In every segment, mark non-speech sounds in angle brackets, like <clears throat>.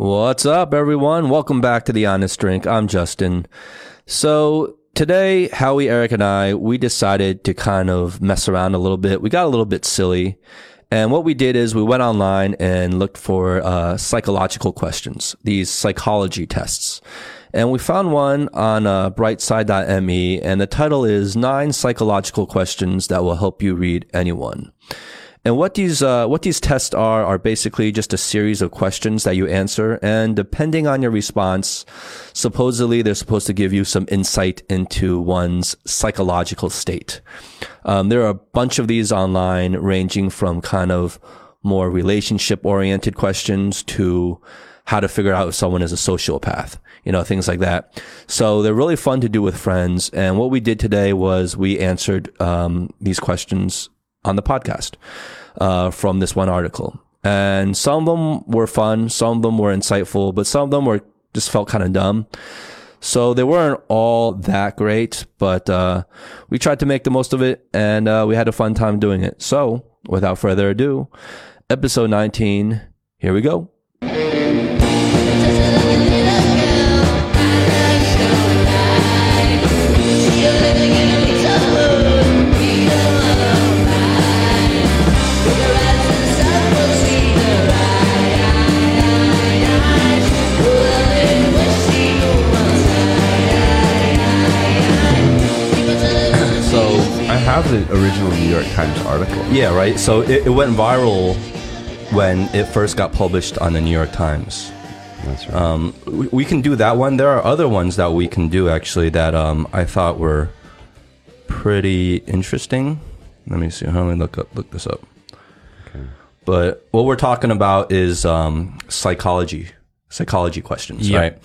What's up, everyone? Welcome back to The Honest Drink. I'm Justin. So, today, Howie, Eric, and I, we decided to kind of mess around a little bit. We got a little bit silly. And what we did is we went online and looked for uh, psychological questions, these psychology tests. And we found one on uh, brightside.me, and the title is Nine Psychological Questions That Will Help You Read Anyone. And what these uh, what these tests are are basically just a series of questions that you answer, and depending on your response, supposedly they're supposed to give you some insight into one's psychological state. Um, there are a bunch of these online, ranging from kind of more relationship oriented questions to how to figure out if someone is a sociopath, you know, things like that. So they're really fun to do with friends. And what we did today was we answered um, these questions on the podcast uh, from this one article. And some of them were fun, some of them were insightful, but some of them were just felt kind of dumb. So they weren't all that great, but uh, we tried to make the most of it, and uh, we had a fun time doing it. So without further ado, episode 19, here we go. Have the original New York Times article. Yeah, right. So it, it went viral when it first got published on the New York Times. That's right. Um, we, we can do that one. There are other ones that we can do actually that um, I thought were pretty interesting. Let me see. Let me look up look this up. Okay. But what we're talking about is um, psychology, psychology questions, Yeah. right?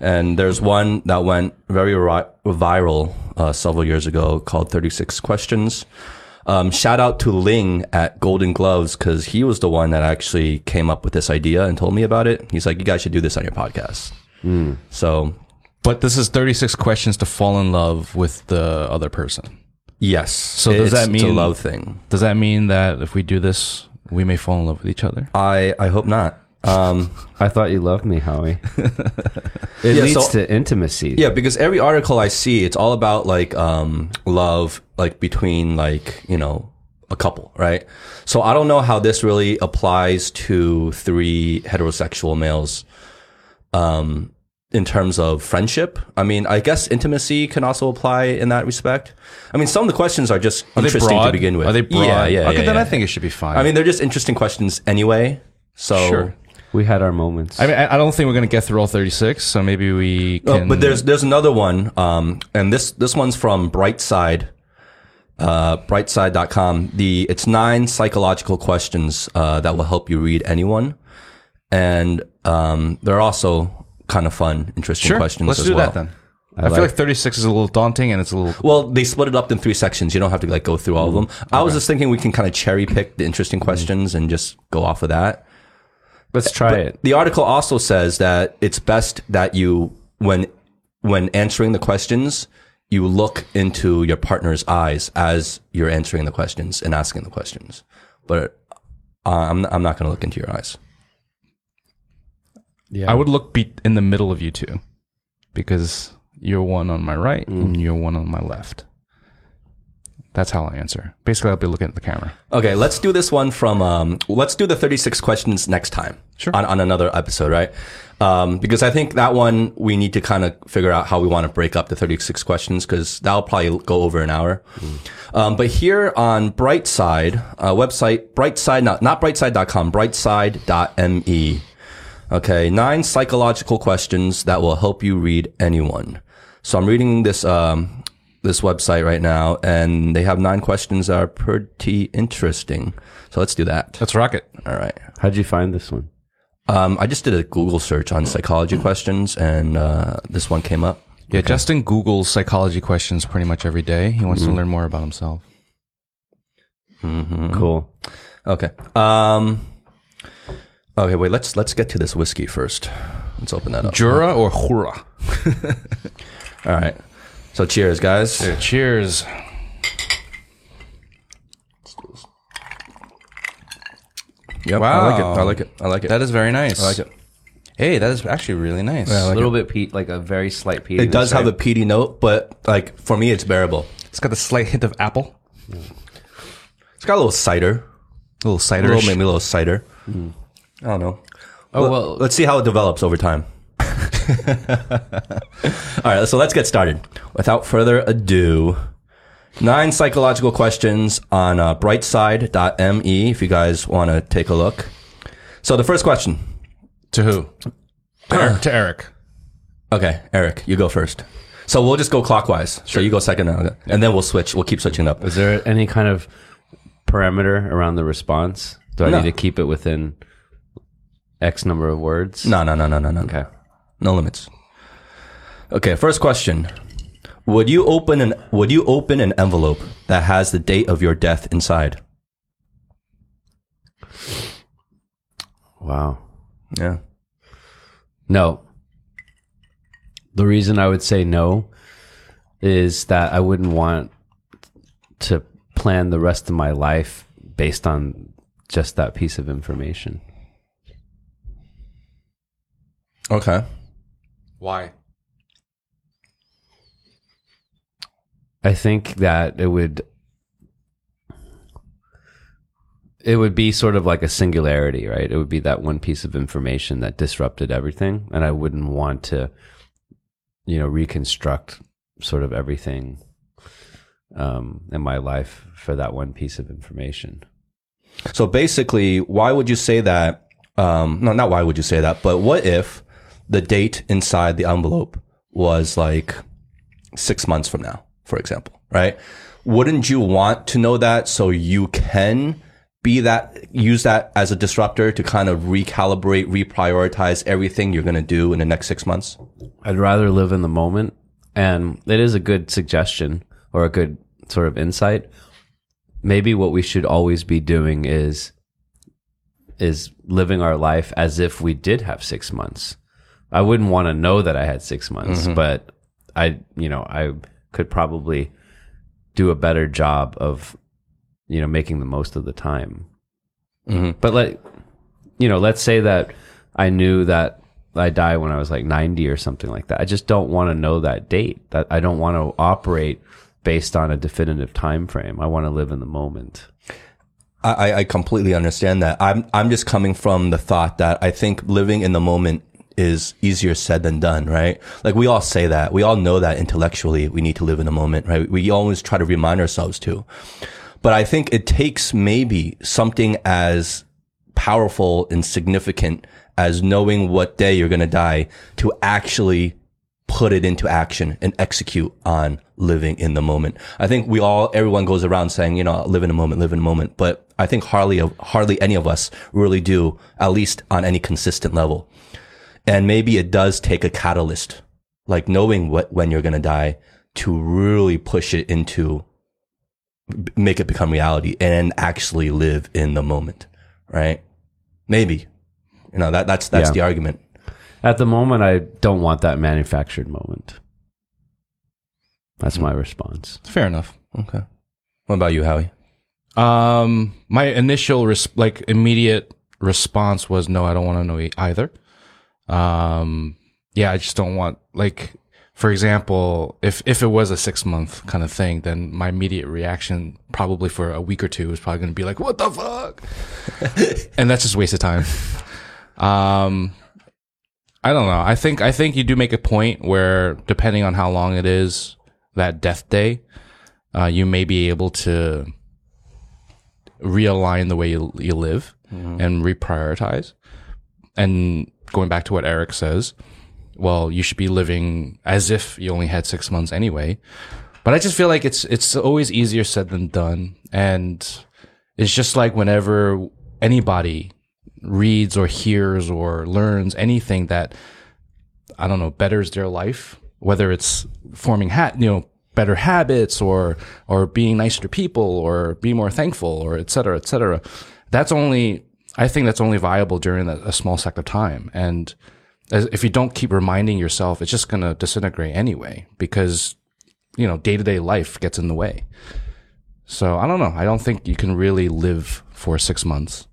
And there's one that went very ri- viral uh, several years ago called 36 Questions. Um, shout out to Ling at Golden Gloves because he was the one that actually came up with this idea and told me about it. He's like, you guys should do this on your podcast. So, But this is 36 questions to fall in love with the other person. yes. So does that it's a mean- love thing? Does that mean that if we do this, we may fall in love with each other? I, I hope not. Um, I thought you loved me, Howie. <laughs> it Yeah, leads so- to intimacy. Yeah, because every article I see, it's all about like um love, like between like you know a couple, right? So I don't know how this really applies to three heterosexual males, um, in terms of friendship. I mean, I guess intimacy can also apply in that respect. I mean, some of the questions are just Are they interesting broad? to begin with. Are they broad? Yeah, yeah. Okay, yeah, then yeah. I think it should be fine. I mean, they're just interesting questions anyway. So Sure. We had our moments. I mean, I I don't think we're going to get through all 36, so maybe we Oh, can. but there's there's another one, um, and this this one's from Brightside, uh, brightside.com. The it's nine psychological questions uh, that will help you read anyone, and um, they're also kind of fun, interesting sure. questions Let's as do well. that then. I, feel like 36 is a little daunting and it's a little. Well, they split it up in three sections. You don't have to like go through all of them. I was just thinking we can kind of cherry pick the interesting questions and just go off of that. Let's try it. The article also says that it's best that you, when when answering the questions, you look into your partner's eyes as you're answering the questions and asking the questions. But uh, I'm I'm not going to look into your eyes. Yeah. I would look be- in the middle of you two because you're one on my right and you're one on my left. That's how I answer. Basically, I'll be looking at the camera. Okay, let's do this one from. Um, let's do the 36 questions next time. Sure. On, on another episode, right? Um, because I think that one we need to kind of figure out how we want to break up the 36 questions because that'll probably go over an hour. Um, but here on Brightside, uh, website, Brightside, not, not brightside.com, brightside.me. Okay, nine psychological questions that will help you read anyone. So I'm reading this um, this website right now, and they have nine questions that are pretty interesting. So let's do that. Let's rock it. All right. How'd you find this one? Um, I just did a Google search on psychology questions, and uh, this one came up. Yeah, Justin Googles psychology questions pretty much every day. He wants to learn more about himself. Cool. Okay. Um, okay. Wait. Let's let's get to this whiskey first. Let's open that up. Jura or Hura? <laughs> All right. So cheers, guys. Cheers. Yep. I like it. I like it. I like it. That is very nice. I like it. Hey, that is actually really nice. a little bit peat, like a very slight peat. It does have a peaty note, but like for me, it's bearable. It's got a slight hint of apple, It's got a little cider, a little a cider. little maybe a little cider. Hmm. I don't know. Oh Let- well, let's see how it develops over time. <laughs> All right, so let's get started. Without further ado, nine psychological questions on uh, brightside.me if you guys want to take a look. So the first question. to who? To Eric. <gasps> to Eric. Okay, Eric, you go first. So we'll just go clockwise. So you go second, now, and then we'll switch. We'll keep switching up. is there any kind of parameter around the response? Do I No. need to keep it within X number of words? No, no, no, no, no, no. Okay. No limits. Okay, first question. Would you open an would you open an envelope that has the date of your death inside? Wow. Yeah. No. The reason I would say no is that I wouldn't want to plan the rest of my life based on just that piece of information. Okay. Why? I think that it would it would be sort of like a singularity, right? It would be that one piece of information that disrupted everything and I wouldn't want to you know reconstruct sort of everything um in my life for that one piece of information. So basically, why would you say that? Um, no, not why would you say that, but what if the date inside the envelope was like six months from now, for example, right? Wouldn't you want to know that so you can be that, use that as a disruptor to kind of recalibrate, reprioritize everything you're going to do in the next six months? I'd rather live in the moment. And it is a good suggestion or a good sort of insight. Maybe what we should always be doing is is living our life as if we did have six months. I wouldn't want to know that I had six months, mm-hmm. but I, you know, I could probably do a better job of, you know, making the most of the time. Mm-hmm. But like, you know, let's say that I knew that I die when I was like 90 or something like that. I just don't want to know that date. That I don't want to operate based on a definitive time frame. I want to live in the moment. I, I completely understand that. I'm I'm just coming from the thought that I think living in the moment is easier said than done, right? Like we all say that. We all know that intellectually we need to live in the moment, right? We always try to remind ourselves to. But I think it takes maybe something as powerful and significant as knowing what day you're going to die to actually put it into action and execute on living in the moment. I think we all, everyone goes around saying, you know, live in a moment, live in a moment. But I think hardly, hardly any of us really do, at least on any consistent level. And maybe it does take a catalyst, like knowing what, when you're going to die to really push it into, make it become reality and actually live in the moment. Right. Maybe, you know, that, that's, that's Yeah. the argument. At the moment, I don't want that manufactured moment. That's my response. Fair enough. Okay. What about you, Howie? Um, my initial res- like immediate response was no, I don't want to know e- either. Um, yeah, I just don't want like, for example, if if it was a six month kind of thing, then my immediate reaction probably for a week or two is probably going to be like, "What the fuck," <laughs> and that's just waste of time. Um, I don't know. I think I think you do make a point where depending on how long it is that death day, uh, you may be able to realign the way you, you live and reprioritize. And going back to what Eric says, well, you should be living as if you only had six months anyway. But I just feel like it's it's always easier said than done, and it's just like whenever anybody reads or hears or learns anything that I don't know betters their life, whether it's forming hat you know better habits or or being nicer to people or be more thankful or et cetera, et cetera. That's only I think that's only viable during a, a small sect of time, and as, if you don't keep reminding yourself, it's just going to disintegrate anyway because you know day to day life gets in the way. So I don't know. I don't think you can really live for six months.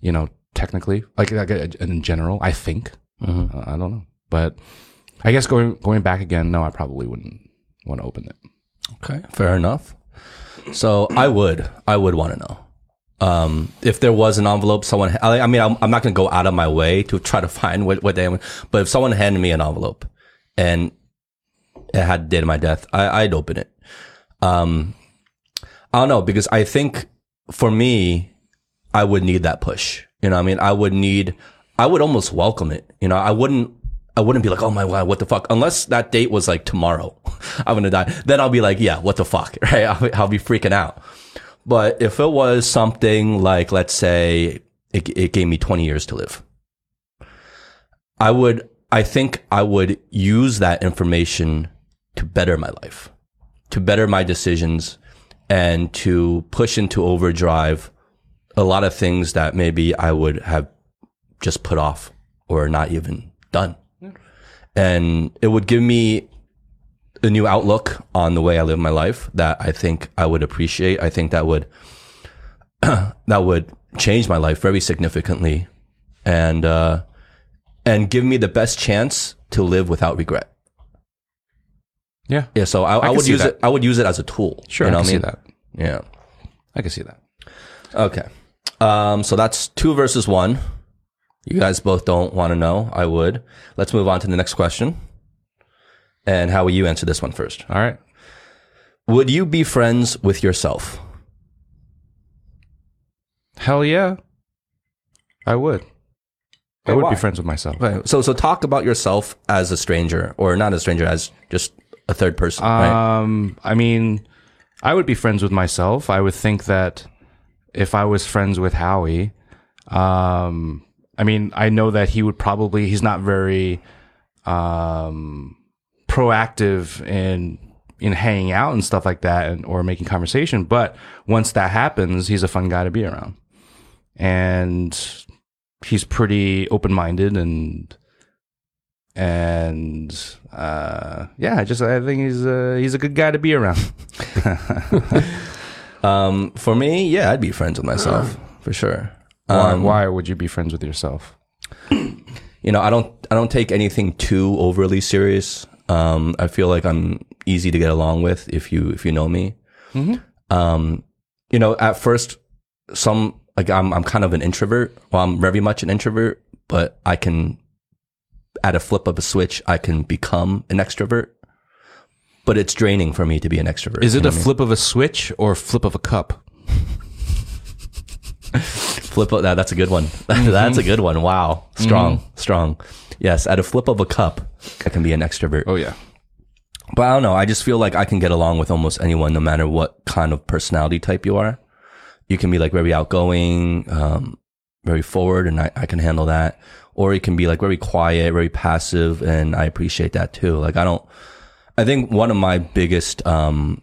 You know, technically, like, like uh, in general, I think Uh, I don't know, but I guess going going back again, no, I probably wouldn't want to open it. Okay, fair enough. So I would, I would want to know. Um, if there was an envelope, someone, I, I mean, I'm, I'm not going to go out of my way to try to <laughs> find what, what they, but if someone handed me an envelope and it had the date of my death, I, I'd open it. Um, I don't know because I think for me, I would need that push. You know, I mean, I would need, I would almost welcome it. You know, I wouldn't, I wouldn't be like, oh my god, what the fuck? Unless that date was like tomorrow, <laughs> I'm gonna die. Then I'll be like, yeah, what the fuck, <laughs> right? I'll, I'll be freaking out. But if it was something like, let's say, it, it gave me 20 years to live, I would, I think I would use that information to better my life, to better my decisions, and to push into overdrive a lot of things that maybe I would have just put off or not even done. And it would give me a new outlook on the way I live my life that I think I would appreciate. I think that would <clears throat> that would change my life very significantly and uh and give me the best chance to live without regret. Yeah, Yeah, so I, I, can would use that. it I would use it as a tool. sure, you know I can I see mean? that. Yeah. I can see that. Okay. Um, so that's two versus one. You guys both don't want to know. I would. Let's move on to the next question. And how will you answer this one first? All right. Would you be friends with yourself? Hell yeah, I would. I would be friends with myself. So, so talk about yourself as a stranger, or not a stranger, as just a third person, right? Um, I mean, I would be friends with myself. I would think that if I was friends with Howie, um, I mean, I know that he would probably he's not very um proactive in in hanging out and stuff like that and or making conversation, but once that happens, he's a fun guy to be around. And he's pretty open-minded and and uh, yeah, I just I think he's a he's a good guy to be around. <laughs> Um, for me, yeah, I'd be friends with myself for sure. Why, Um, why would you be friends with yourself? <clears throat> you know, I don't I don't take anything too overly serious. Um, I feel like I'm easy to get along with if you if you know me. Um, you know, at first, some like I'm I'm kind of an introvert. Well, I'm very much an introvert, but I can, at a flip of a switch, I can become an extrovert. But it's draining for me to be an extrovert. Is you it know a I mean? flip of a switch or flip of a cup? <laughs> flip of that? That's a good one. <laughs> that's a good one. Wow, strong, strong. Yes, at a flip of a cup, I can be an extrovert. Oh yeah, But I don't know. I just feel like I can get along with almost anyone, no matter what kind of personality type you are. You can be like very outgoing, um, very forward, and I, I can handle that. Or you can be like very quiet, very passive, and I appreciate that too. Like I don't. I think one of my biggest, um,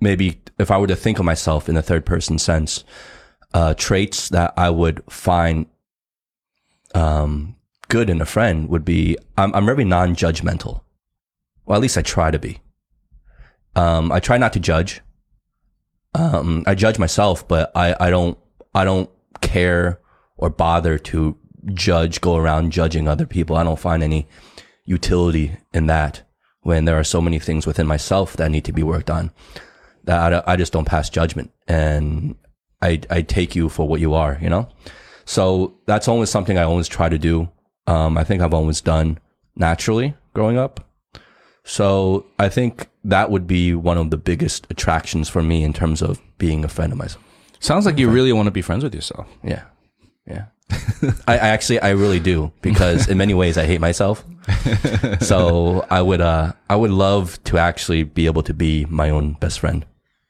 maybe if I were to think of myself in the third person sense, uh, traits that I would find um, good in a friend would be I'm, I'm very non-judgmental. Well, at least I try to be. Um, I try not to judge. Um, I judge myself, but I, I don't, I don't care or bother to judge, go around judging other people. I don't find any utility in that when there are so many things within myself that need to be worked on that I, I just don't pass judgment and I, I take you for what you are, you know? So that's always something I always try to do. Um, I think I've always done naturally growing up. So I think that would be one of the biggest attractions for me in terms of being a friend of myself. sounds like you really want to be friends with yourself. Yeah. Yeah. <laughs> I, I actually, I really do because in many ways I hate myself. <laughs> So I would, uh, I would love to actually be able to be my own best friend.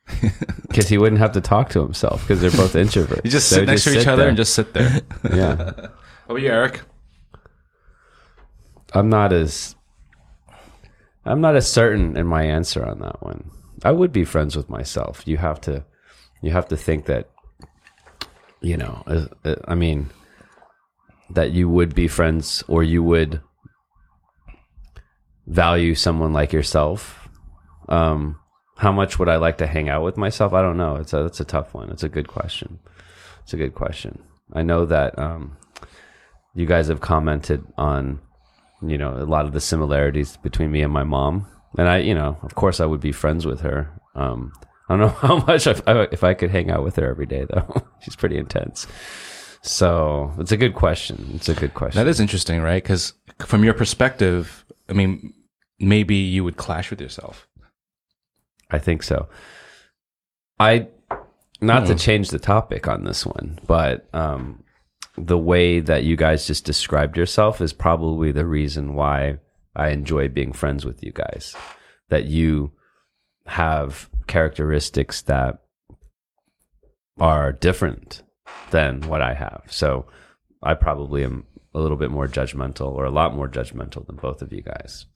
<laughs> because he wouldn't have to talk to himself because they're both introverts. You just They sit would next to each sit other there. and just sit there. yeah. How about you, Eric? I'm not as I'm not as certain in my answer on that one. I would be friends with myself. You have to you have to think that you know, uh, uh, I mean that you would be friends or you would value someone like yourself. Um how much would I like to hang out with myself? I don't know. It's a that's a tough one. It's a good question. It's a good question. I know that um you guys have commented on, you know, a lot of the similarities between me and my mom. And I, you know, of course, I would be friends with her. Um, I don't <laughs> know how much if I, if I could hang out with her every day, though. <laughs> She's pretty intense. So it's a good question. It's a good question. That is interesting, right? Because from your perspective, I mean, maybe you would clash with yourself. I think so. I not to change the topic on this one, but um, the way that you guys just described yourself is probably the reason why I enjoy being friends with you guys. That you have characteristics that are different than what I have. So I probably am a little bit more judgmental or a lot more judgmental than both of you guys.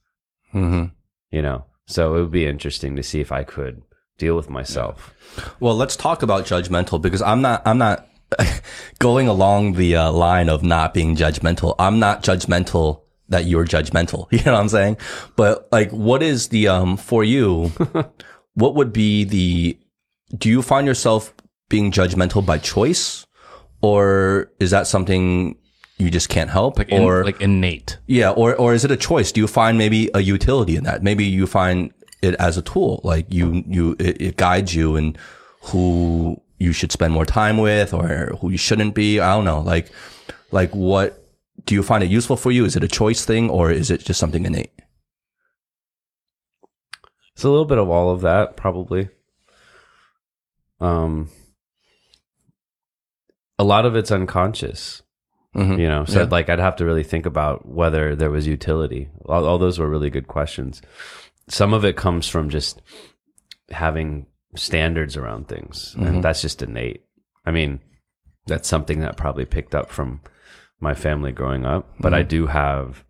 Mm-hmm. You know, so it would be interesting to see if I could deal with myself. Well, let's talk about judgmental because I'm not, I'm not <laughs> going along the uh, line of not being judgmental. I'm not judgmental that you're judgmental. <laughs> You know what I'm saying? But like, what is the, um, for you, <laughs> what would be the, do you find yourself being judgmental by choice? Or is that something you just can't help? Like, in, or like innate. yeah, or or is it a choice? Do you find maybe a utility in that? Maybe you find it as a tool, like you you it, it guides you and who you should spend more time with or who you shouldn't be. I don't know. Like like what do you find it useful for you? Is it a choice thing or is it just something innate? It's a little bit of all of that, probably. Um, a lot of it's unconscious, Mhm. you know. So Yeah. like, I'd have to really think about whether there was utility. All, all those were really good questions. Some of it comes from just having standards around things, and mm-hmm. that's just innate. I mean, that's something that probably picked up from my family growing up, but I mm-hmm. do have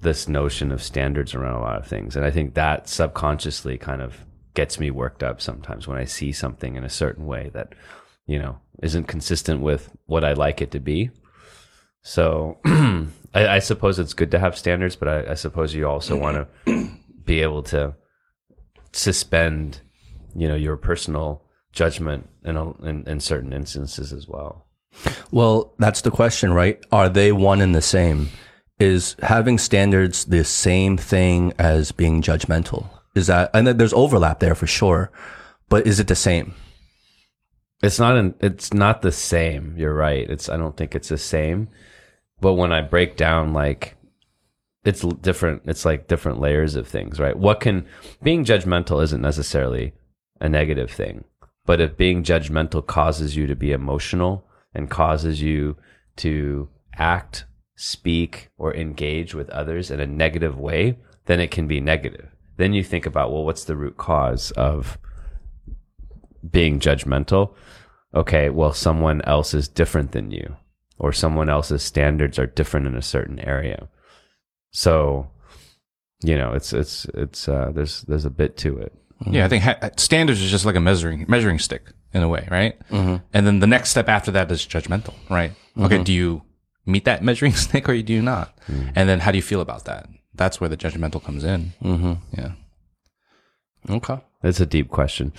this notion of standards around a lot of things. And I think that subconsciously kind of gets me worked up sometimes when I see something in a certain way that, you know, isn't consistent with what I like it to be. So <clears throat> I, I suppose it's good to have standards, but I, I suppose you also <clears throat> want to be able to suspend, you know, your personal judgment in, a, in, in certain instances as well. Well, that's the question, right? Are they one and the same? Is having standards the same thing as being judgmental? Is that, and there's overlap there for sure, but is it the same? It's not an, it's not the same. You're right. It's I don't think it's the same. But when I break down like it's different it's like different layers of things, right? What can being judgmental isn't necessarily a negative thing. But if being judgmental causes you to be emotional and causes you to act, speak or engage with others in a negative way, then it can be negative. Then you think about, well, what's the root cause of being judgmental. Okay, well, someone else is different than you, or someone else's standards are different in a certain area. So, you know, it's it's it's uh, there's there's a bit to it. Yeah, I think ha- standards is just like a measuring measuring stick in a way, right? Mm-hmm. And then the next step after that is judgmental, right? Okay, do you meet that <laughs> measuring stick or do you not? And then how do you feel about that? That's where the judgmental comes in. Mm-hmm. Yeah. Okay. that's a deep question.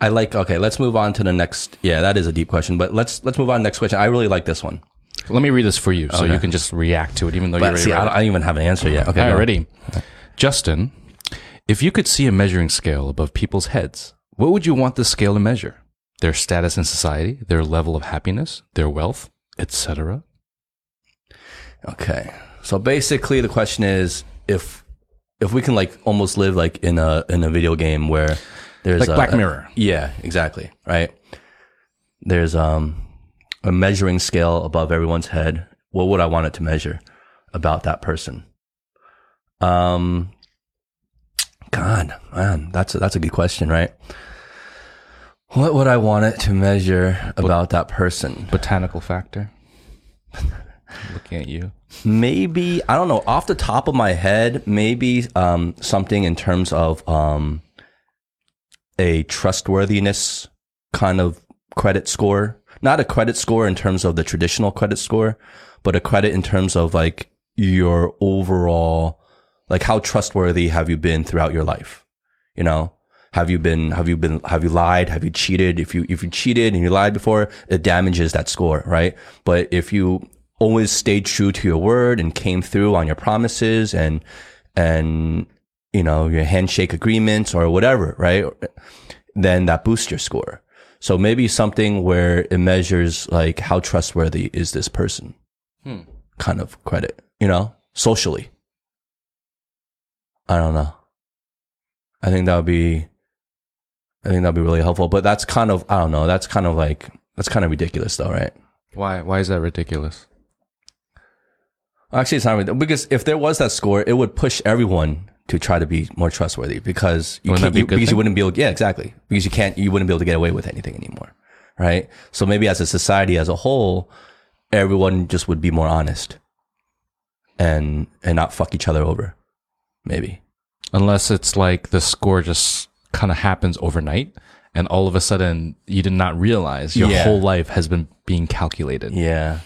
I like, okay, let's move on to the next. Yeah, that is a deep question, but let's, let's move on to the next question. I really like this one. Let me read this for you so you can just react to it, even though you already see, I don't, I don't even have an answer yet. Okay. All right, go. ready? Justin, if you could see a measuring scale above people's heads, what would you want the scale to measure? Their status in society, their level of happiness, their wealth, etc. Okay. So basically the question is if, if we can like almost live like in a, in a video game where there's Like a- Black Mirror. Yeah, exactly. Right. There's um a measuring scale above everyone's head. What would I want it to measure about that person? Um God, man, that's a, that's a good question, right? What would I want it to measure about that person? Botanical factor. Looking at you. maybe I don't know off the top of my head, maybe um, something in terms of um, a trustworthiness kind of credit score. Not a credit score in terms of the traditional credit score, but a credit in terms of like your overall, like how trustworthy have you been throughout your life? You know, have you been, have you been, have you lied? Have you cheated? If you, if you cheated and you lied before, it damages that score, right? But if you always stayed true to your word and came through on your promises and and you know your handshake agreements or whatever, right? Then that boosts your score. So maybe something where it measures like how trustworthy is this person, hmm. kind of credit, you know, socially. I don't know. I think that would be, I think that'd be really helpful. But that's kind of, I don't know. That's kind of like that's kind of ridiculous, though, right? Why? Why is that ridiculous? Actually, it's not ridiculous because if there was that score, it would push everyone to try to be more trustworthy because you Wouldn't can't, be you, because you wouldn't be able, yeah, exactly, because you can't, you wouldn't be able to get away with anything anymore, right? So maybe as a society as a whole, everyone just would be more honest and and not fuck each other over, maybe. Unless it's like the score just kind of happens overnight, and all of a sudden you did not realize your Yeah. whole life has been being calculated. Yeah,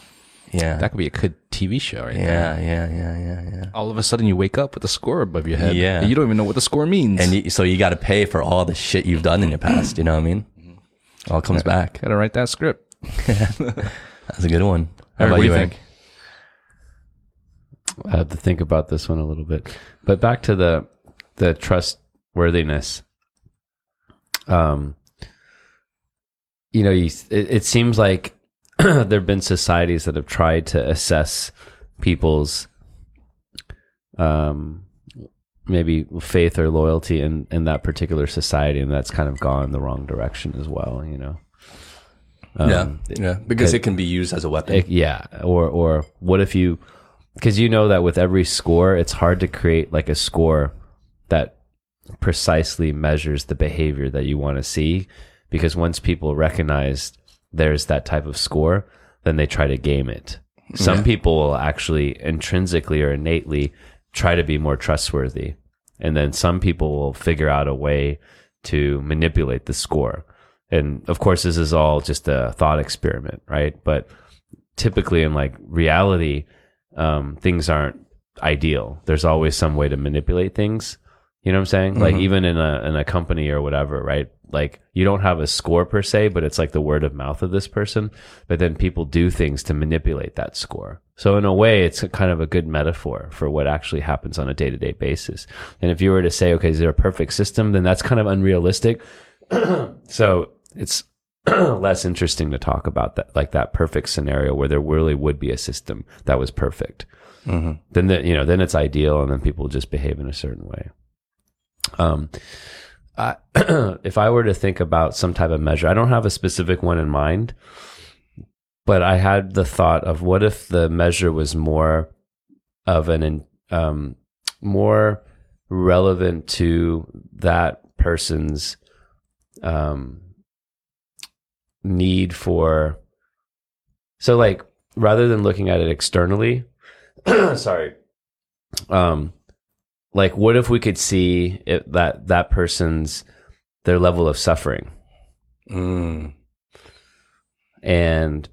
yeah, That could be a good TV show, right? there. yeah, yeah, yeah, yeah, yeah. All of a sudden you wake up with a score above your head. Yeah. and you don't even know what the score means. And you, so you got to pay for all the shit you've done in your past. You know what I mean? Mm-hmm. All comes back. gotta write that script. <laughs> That's a good one. How Eric, about what do you think? I have to think about this one a little bit. But back to the the trustworthiness. Um, you know, you, it, it seems like <clears throat> there have been societies that have tried to assess people's um maybe faith or loyalty in in that particular society and that's kind of gone the wrong direction as well you know yeah, Um, yeah, because it can be used as a weapon. it- yeah or or what if you because you know that with every score it's hard to create like a score that precisely measures the behavior that you want to see because once people recognize there's that type of score then they try to game it. Some people will actually intrinsically or innately try to be more trustworthy and then some people will figure out a way to manipulate the score. And of course this is all just a thought experiment right? But typically in like reality um, things aren't ideal. There's always some way to manipulate things. You know what i'm saying? Like even in a in a company or whatever right? Like you don't have a score per se but it's like the word of mouth of this person. But then people do things to manipulate that score. So in a way it's a kind of a good metaphor for what actually happens on a day-to-day basis. And if you were to say okay is there a perfect system? Then that's kind of unrealistic. <clears throat> So it's <clears throat> less interesting to talk about that like that perfect scenario where there really would be a system that was perfect. Then the, you know then it's ideal and then people just behave in a certain way. Um I, <clears throat> if i were to think about some type of measure i don't have a specific one in mind but i had the thought of what if the measure was more of an in- um more relevant to that person's um need for so like rather than looking at it externally <clears throat> sorry um like what if we could see it, that that person's their level of suffering Mm. and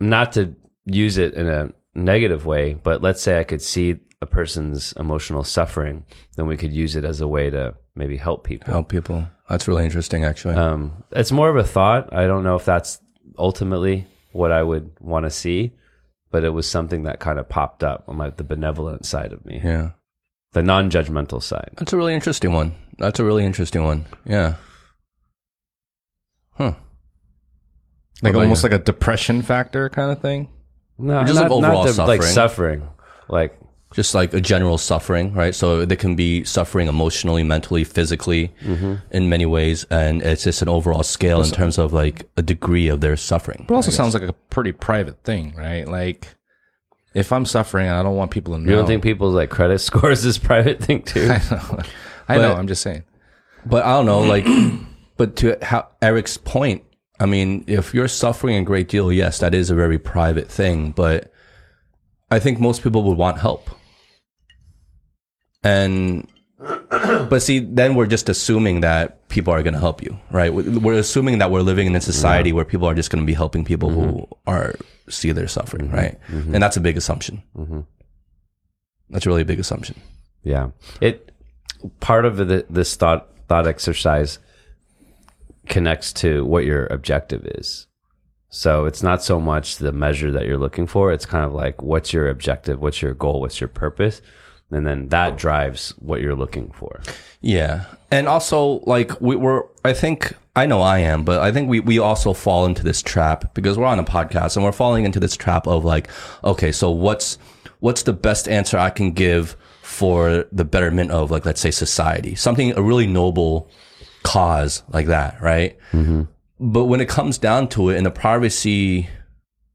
not to use it in a negative way but let's say i could see a person's emotional suffering then we could use it as a way to maybe help people Help people. That's really interesting, actually. um, it's more of a thought. I don't know if that's ultimately what I would want to see, but it was something that kind of popped up on my, the benevolent side of me, yeah, the non-judgmental side. that's a really interesting one. That's a really interesting one. Yeah. Huh. Like almost you? like a depression factor kind of thing. No, Just like overall the- like suffering. suffering, like Just like a general suffering, right? So they can be suffering emotionally, mentally, physically, mm-hmm. in many ways, and it's just an overall scale in terms of like a degree of their suffering. But it also sounds like a pretty private thing, right? Like if I'm suffering, and I don't want people to know. you don't think people's like credit <laughs> scores is private thing too. <laughs> I know. I know. I'm just saying. But I don't know, like, <clears throat> but to how Eric's point, I mean, if you're suffering a great deal, yes, that is a very private thing, but I think most people would want help. And, <clears throat> but see, then we're just assuming that people are going to help you, right? We- We're assuming that we're living in a society where people are just going to be helping people who mm-hmm. are, see their suffering, mm-hmm. right? Mm-hmm. And that's a big assumption. That's really a big assumption. Yeah. It part of the, this thought thought exercise connects to what your objective is. So it's not so much the measure that you're looking for. It's kind of like what's your objective, what's your goal, what's your purpose, and then that drives what you're looking for. Yeah. And also, like, we, we're, I think, I know I am, but I think we, we also fall into this trap because we're on a podcast and we're falling into this trap of like, okay, so what's, what's the best answer I can give for the betterment of, like, let's say society? Something, a really noble cause like that, right? Mm-hmm. But when it comes down to it in the privacy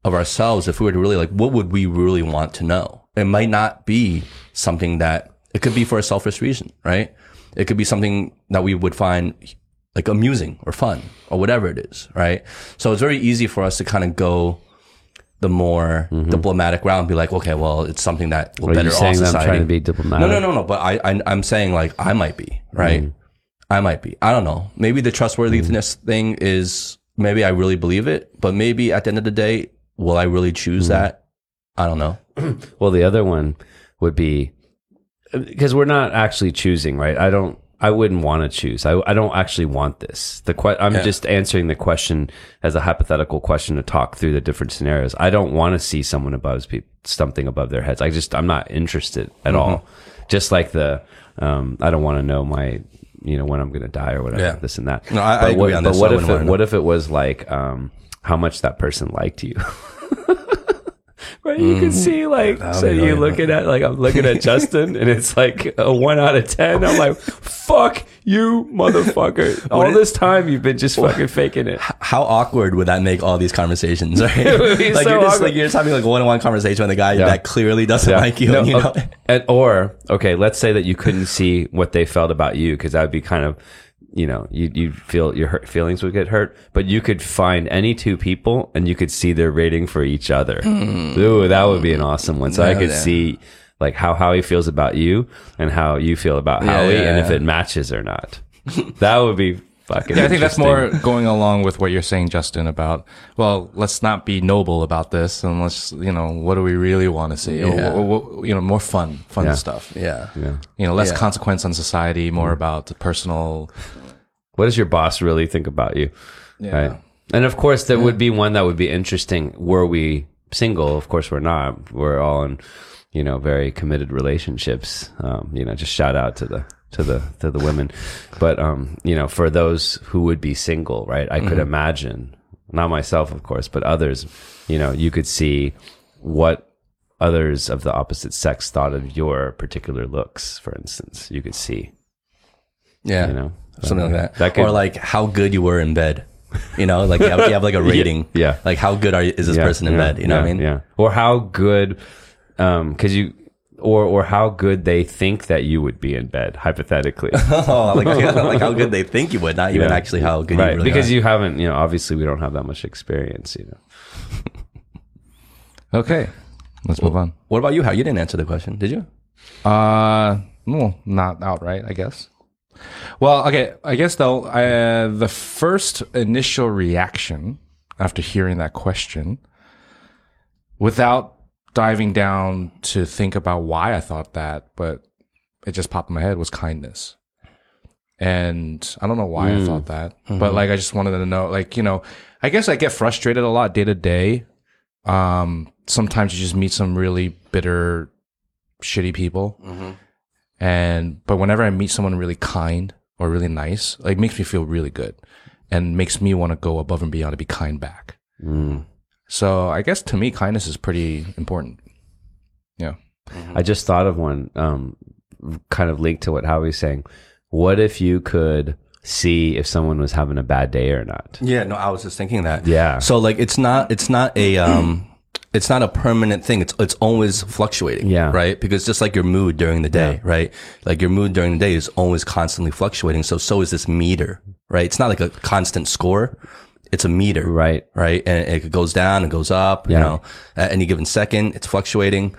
of ourselves, if we were to really like, what would we really want to know? It might not be something that it could be for a selfish reason, right? It could be something that we would find like amusing or fun or whatever it is, right? So it's very easy for us to kind of go the more diplomatic route and be like, okay, well, it's something that will Are better you all saying that society. I'm trying to be diplomatic? No, no, no, no. But I, I I'm saying like I might be right. Mm. I might be. I don't know. Maybe the trustworthiness Mm. thing is maybe I really believe it, but maybe at the end of the day, will I really Mm. choose that? I don't know. <clears throat> Well, the other one would be because we're not actually choosing, right? I don't. I wouldn't want to choose. I, I don't actually want this. The que- I'm just answering the question as a hypothetical question to talk through the different scenarios. I don't want to see someone above something above their heads. I just I'm not interested at all. Just like the um, I don't want to know my you know when I'm going to die or whatever Yeah. this and that. No, I- I But agree what, on but this. what I if it, what if it was like um, how much that person liked you? <laughs> Right, you can mm. see like so be you really looking at like I'm looking at Justin and it's like a one out of ten. I'm like, fuck you, motherfucker! <laughs> All it- this time you've been just fucking <laughs> faking it. How awkward would that make all these conversations? <laughs> Right? would be like so you're just awkward. like you're just having like one on one conversation with a guy Yeah. that clearly doesn't Yeah. like you. No, and you know. And, or okay, let's say that you couldn't see what they felt about you because that would be kind of, you know, you you feel your hurt, feelings would get hurt. But you could find any two people and you could see their rating for each other. Hmm. Ooh, that would be an awesome one. So I oh, could yeah. see like how Howie feels about you and how you feel about Yeah, Howie, yeah, and if it matches or not. that would be fucking. Yeah, I think that's more going along with what you're saying, Justin, about, well, let's not be noble about this and let's, you know, what do we really want to see? Yeah. Or, or, or, you know, more fun, fun Yeah. stuff. yeah. Yeah. You know, less Yeah. consequence on society, more about the personal. What does your boss really think about you? Right. And of course, there would be one that would be interesting. Were we single? Of course, we're not. We're all in, you know, very committed relationships. Um, you know, just shout out to the to the to the women. But um, you know, for those who would be single, right? I could imagine, not myself, of course, but others. You know, you could see what others of the opposite sex thought of your particular looks. For instance, you could see. Yeah. You know, something like that. That could- or like how good you were in bed. You know, like you have, you have like a <laughs> rating. yeah. Like how good are you, is this Yeah, person in yeah, bed? You know what I mean? Yeah. Or how good, um, cause you, or, or how good they think that you would be in bed, hypothetically. <laughs> Oh, like, like how good they think you would, not even Yeah. actually how good you right. really because are. you haven't, you know, obviously we don't have that much experience, you know. <laughs> Okay. Let's move on. What about you? How you didn't answer the question, did you? Uh, well, not outright, I guess. Well, okay, I guess though, uh, the first initial reaction after hearing that question, without diving down to think about why I thought that, but it just popped in my head was kindness. And I don't know why I thought mm. that, mm-hmm. but like I just wanted to know, like, you know, I guess I get frustrated a lot day to day. Um, sometimes you just meet some really bitter, shitty people. Mm-hmm. And but whenever I meet someone really kind or really nice, like, makes me feel really good, and makes me want to go above and beyond to be kind back. Mm. So I guess to me, kindness is pretty important. Yeah. I just thought of one, um, kind of linked to what Howie's saying. What if you could see if someone was having a bad day or not? Yeah, no, I was just thinking that. Yeah. So like it's not it's not a um <clears throat> it's not a permanent thing. It's it's always fluctuating. Yeah. Right? Because just like your mood during the day, right? Like your mood during the day is always constantly fluctuating. So so is this meter, right? It's not like a constant score. It's a meter. Right. Right. And it goes down and goes up, Yeah. you know, at any given second, it's fluctuating.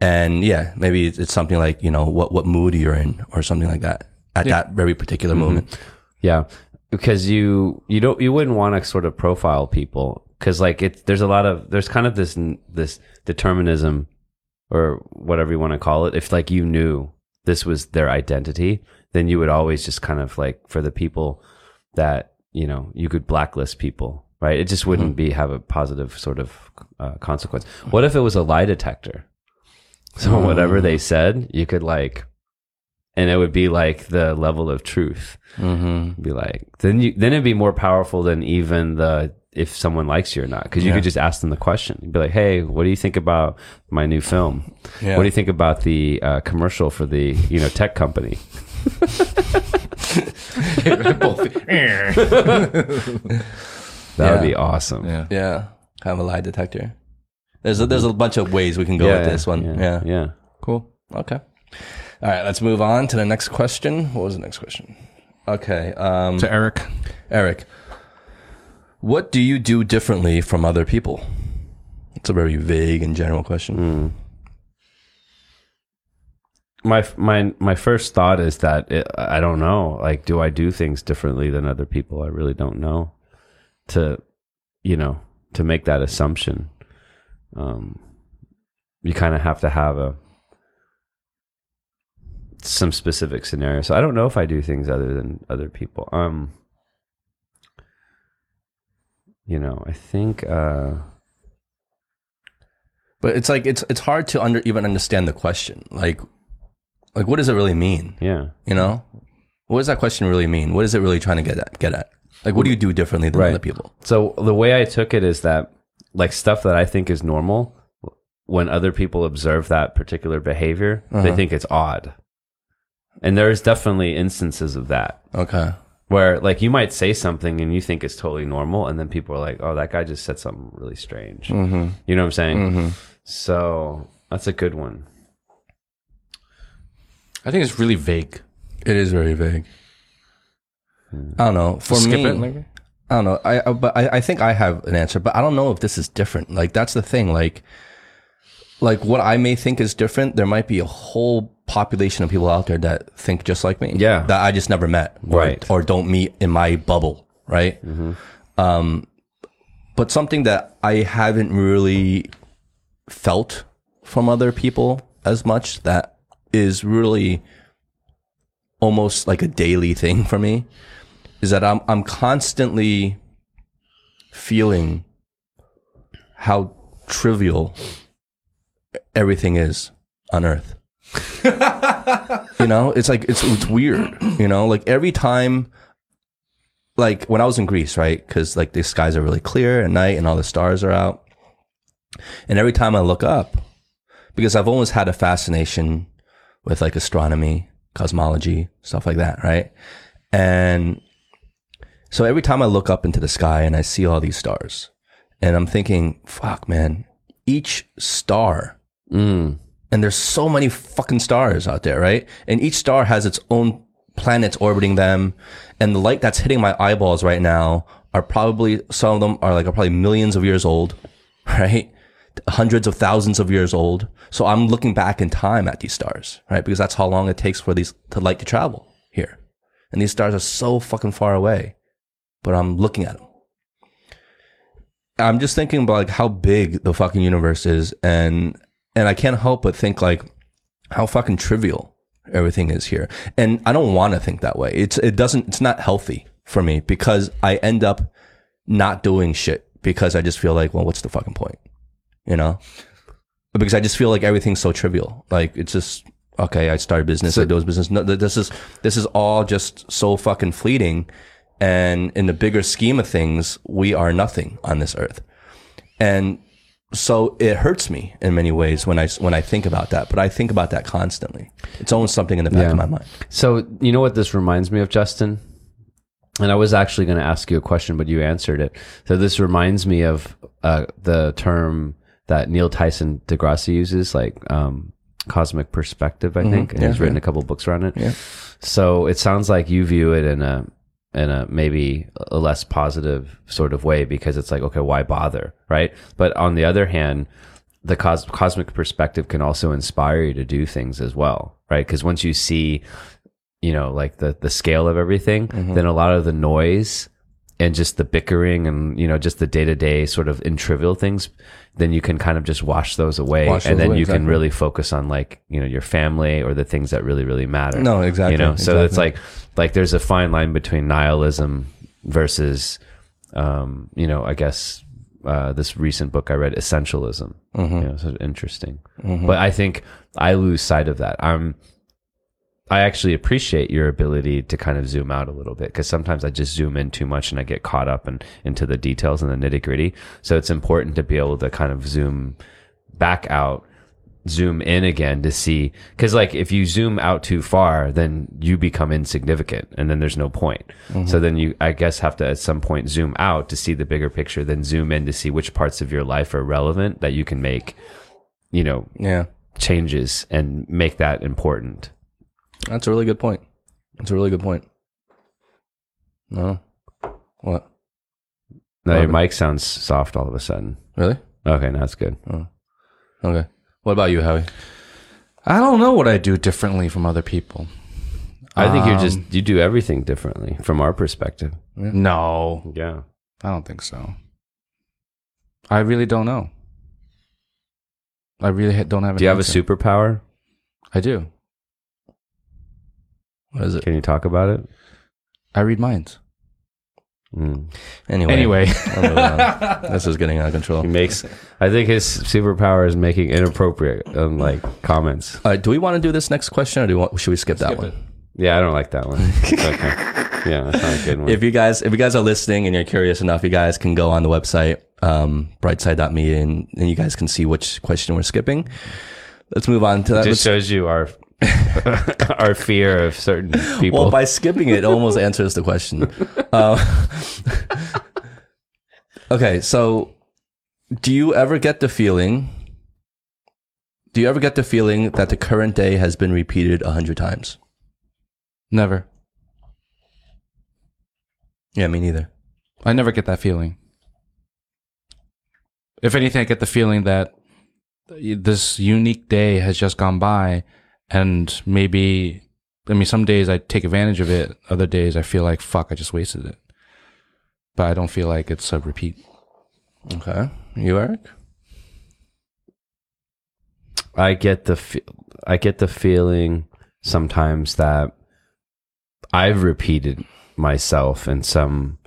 And yeah, maybe it's something like, you know, what, what mood you're in or something like that at that very particular Mm-hmm. moment. Yeah, because you you don't you wouldn't want to sort of profile people because like it's there's a lot of there's kind of this this determinism or whatever you want to call it. If like you knew this was their identity, then you would always just kind of like for the people that you know you could blacklist people. right? It just wouldn't be have a positive sort of uh, consequence. What if it was a lie detector? So whatever they said, you could like, and it would be like the level of truth. Mm-hmm. Be like, then you then it'd be more powerful than even the if someone likes you or not, because you Yeah. could just ask them the question. You'd be like, hey, what do you think about my new film? Yeah. What do you think about the uh, commercial for the you know tech company? <laughs> That would be awesome. Yeah. Yeah, have a lie detector. There's a, there's a bunch of ways we can go with this one. Yeah. Yeah. yeah. Cool. Okay. All right, let's move on to the next question. What was the next question? Okay. Um, To Eric, Eric, what do you do differently from other people? It's a very vague and general question. My my my first thought is that it, I don't know. Like, do I do things differently than other people? I really don't know. To, you know, to make that assumption, um, you kind of have to have a some specific scenario. So I don't know if I do things other than other people. Um, you know, I think. uh But it's like it's it's hard to under even understand the question. Like, like what does it really mean? Yeah. You know, what does that question really mean? What is it really trying to get at? Get at? Like, what do you do differently than Right. other people? So the way I took it is that like stuff that I think is normal, when other people observe that particular behavior, they think it's odd. And there's definitely instances of that Okay. where like you might say something and you think it's totally normal, and then people are like, "Oh, that guy just said something really strange." Mm-hmm. You know what I'm saying? Mm-hmm. So that's a good one. I think it's really vague. It is very vague. I don't know. For Skip me, it. Like, I don't know. I, I but I, I think I have an answer, but I don't know if this is different. Like that's the thing. Like, like what I may think is different, there might be a whole population of people out there that think just like me. Yeah. that I just never met, or, Right. Or don't meet in my bubble, right? Um, but something that I haven't really felt from other people as much that is really almost like a daily thing for me is that I'm I'm constantly feeling how trivial everything is on earth. <laughs> you know, it's like it's it's weird, you know, like every time like when I was in Greece, right? Cuz like the skies are really clear at night and all the stars are out. And every time I look up because I've always had a fascination with like astronomy, cosmology, stuff like that, right? And so every time I look up into the sky and I see all these stars, and I'm thinking, fuck, man, each star, Mm. and there's so many fucking stars out there, right? And each star has its own planets orbiting them, and the light that's hitting my eyeballs right now are probably some of them are like are probably millions of years old, <laughs> right? Hundreds of thousands of years old. So I'm looking back in time at these stars, right? Because that's how long it takes for these to light to travel here. And these stars are so fucking far away, but I'm looking at them. I'm just thinking about like how big the fucking universe is, and and I can't help but think like how fucking trivial everything is here. And I don't want to think that way. It's it doesn't it's not healthy for me because I end up not doing shit because I just feel like, well, what's the fucking point? You know? Because I just feel like everything's so trivial. Like it's just okay, I started business, I do business. No, this is this is all just so fucking fleeting. And in the bigger scheme of things, we are nothing on this earth. And so it hurts me in many ways when I when I think about that. But I think about that constantly. It's almost something in the back Yeah. of my mind. So you know what this reminds me of, Justin? And I was actually going to ask you a question, but you answered it. So this reminds me of uh, the term that Neil Tyson DeGrasse uses, like um, cosmic perspective, I think, and Yeah, he's written yeah. a couple books around it. Yeah. So it sounds like you view it in a in a maybe a less positive sort of way because it's like, okay, why bother, right? But on the other hand, the cos- cosmic perspective can also inspire you to do things as well, right? Because once you see, you know, like the the scale of everything, then a lot of the noise and just the bickering and you know just the day to day sort of in trivial things, then you can kind of just wash those away, Wash and those then away, you can really focus on like you know your family or the things that really really matter. No, exactly, You know, so it's like like there's a fine line between nihilism versus um, you know, I guess uh, this recent book I read, Essentialism. You know, so interesting. But I think I lose sight of that. I'm I actually appreciate your ability to kind of zoom out a little bit because sometimes I just zoom in too much and I get caught up and into the details and the nitty gritty. So it's important to be able to kind of zoom back out, zoom in again to see because like if you zoom out too far, then you become insignificant and then there's no point. Mm-hmm. So then you, I guess, have to at some point zoom out to see the bigger picture, then zoom in to see which parts of your life are relevant that you can make, you know, Yeah. changes and make that important. That's a really good point. That's a really good point. No. What? Now your lav mic sounds soft all of a sudden. Really? Okay, now that's good. Okay. What about you, Howie? I don't know what I do differently from other people. I think you're just Um, you do everything differently from our perspective. No, Yeah. I don't think so. I really don't know. I really ha- don't have. Do you have a answer. superpower? I do. What is it? Can you talk about it? I read minds. Mm. Anyway. Anyway, I'll move on. <laughs> this is getting out of control. He makes. I think his superpower is making inappropriate um, like comments. All right. Do we want to do this next question, or do we want, should we skip that one? Yeah, I don't like that one. <laughs> Okay. yeah, that's not a good one. If you guys, if you guys are listening and you're curious enough, you guys can go on the website, um, brightside.me, and, and you guys can see which question we're skipping. Let's move on to that. it Let's- just shows you our <laughs> our fear of certain <laughs> people. well, by skipping it, it almost answers the question. Um, <laughs> okay, so do you ever get the feeling? Do you ever get the feeling that the current day has been repeated a hundred times? never. Yeah, me neither. I never get that feeling. If anything, I get the feeling that this unique day has just gone by, and maybe, I mean, some days I take advantage of it. Other days I feel like fuck, I just wasted it. But I don't feel like it's a repeat. Okay, you Eric? I get the fe- I get the feeling sometimes that I've repeated myself in some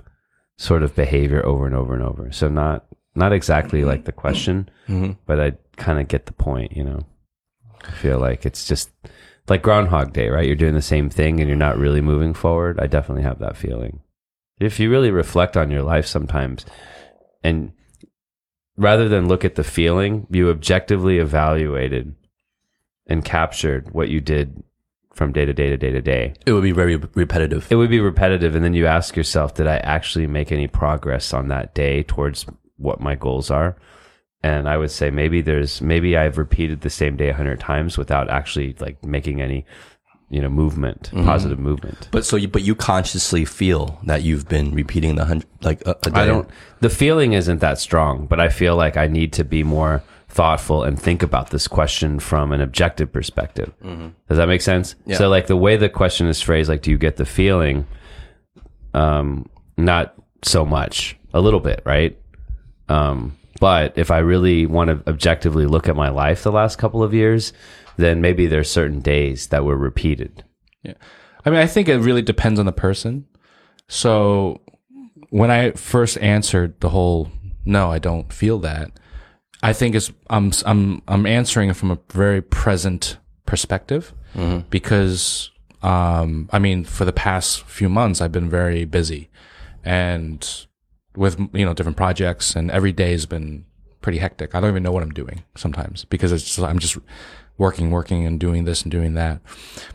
sort of behavior over and over and over. So not not exactly like the question, Mhm. but I kind of get the point. You know, I feel like it's just like Groundhog Day, right? You're doing the same thing and you're not really moving forward. I definitely have that feeling. If you really reflect on your life sometimes, and rather than look at the feeling, you objectively evaluated and captured what you did from day to day to day to day. It would be very repetitive. It would be repetitive, and then you ask yourself, did I actually make any progress on that day towards what my goals are? And I would say maybe there's maybe I've repeated the same day a hundred times without actually like making any, you know, movement, positive movement. But so you, but you consciously feel that you've been repeating the hundred, like a, a day. I don't. The feeling isn't that strong, but I feel like I need to be more thoughtful and think about this question from an objective perspective. Does that make sense? Yeah. So, like the way the question is phrased, like, do you get the feeling? Um, not so much, a little bit, right? Um, but if I really want to objectively look at my life the last couple of years, then maybe there's certain days that were repeated. Yeah. I mean, I think it really depends on the person. So when I first answered the whole no, I don't feel that. I think it's I'm I'm I'm answering it from a very present perspective because um I mean for the past few months I've been very busy and with you know different projects and every day has been pretty hectic. I don't even know what I'm doing sometimes because it's just, I'm just working, working, and doing this and doing that.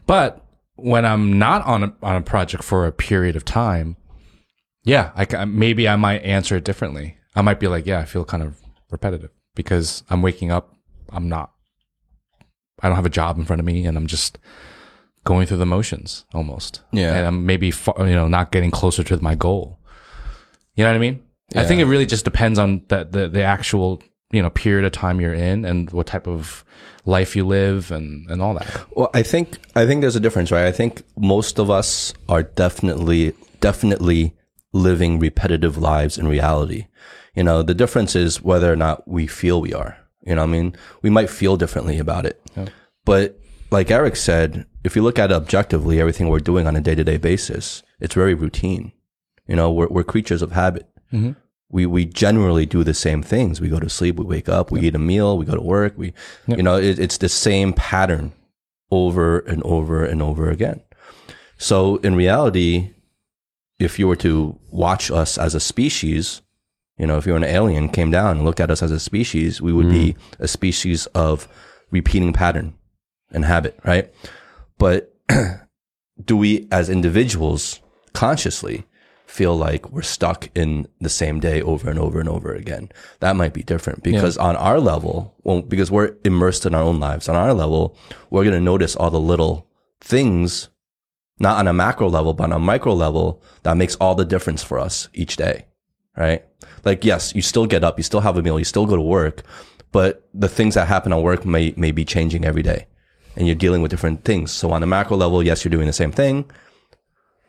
But when I'm not on a, on a project for a period of time, yeah, I maybe I might answer it differently. I might be like, yeah, I feel kind of repetitive because I'm waking up, I'm not, I don't have a job in front of me, and I'm just going through the motions almost. Yeah. and I'm maybe you know not getting closer to my goal. You know what I mean? I think it really just depends on the, the the actual you know period of time you're in and what type of life you live and and all that. Well, I think I think there's a difference, right? I think most of us are definitely definitely living repetitive lives in reality. You know, the difference is whether or not we feel we are. You know, what I mean, we might feel differently about it, but like Eric said, if you look at it objectively, everything we're doing on a day to day basis, it's very routine. You know, we're we're creatures of habit. Mm-hmm. We we generally do the same things. We go to sleep, we wake up, we eat a meal, we go to work. We, you know, it, it's the same pattern over and over and over again. So in reality, if you were to watch us as a species, you know, if you're an alien came down and looked at us as a species, we would be mm-hmm. a species of repeating pattern and habit, right? But <clears throat> do we as individuals consciously feel like we're stuck in the same day over and over and over again? That might be different because on our level, well, because we're immersed in our own lives, on our level, we're going to notice all the little things, not on a macro level, but on a micro level that makes all the difference for us each day, right? Like, yes, you still get up, you still have a meal, you still go to work, but the things that happen at work may, may be changing every day and you're dealing with different things. So on the macro level, yes, you're doing the same thing.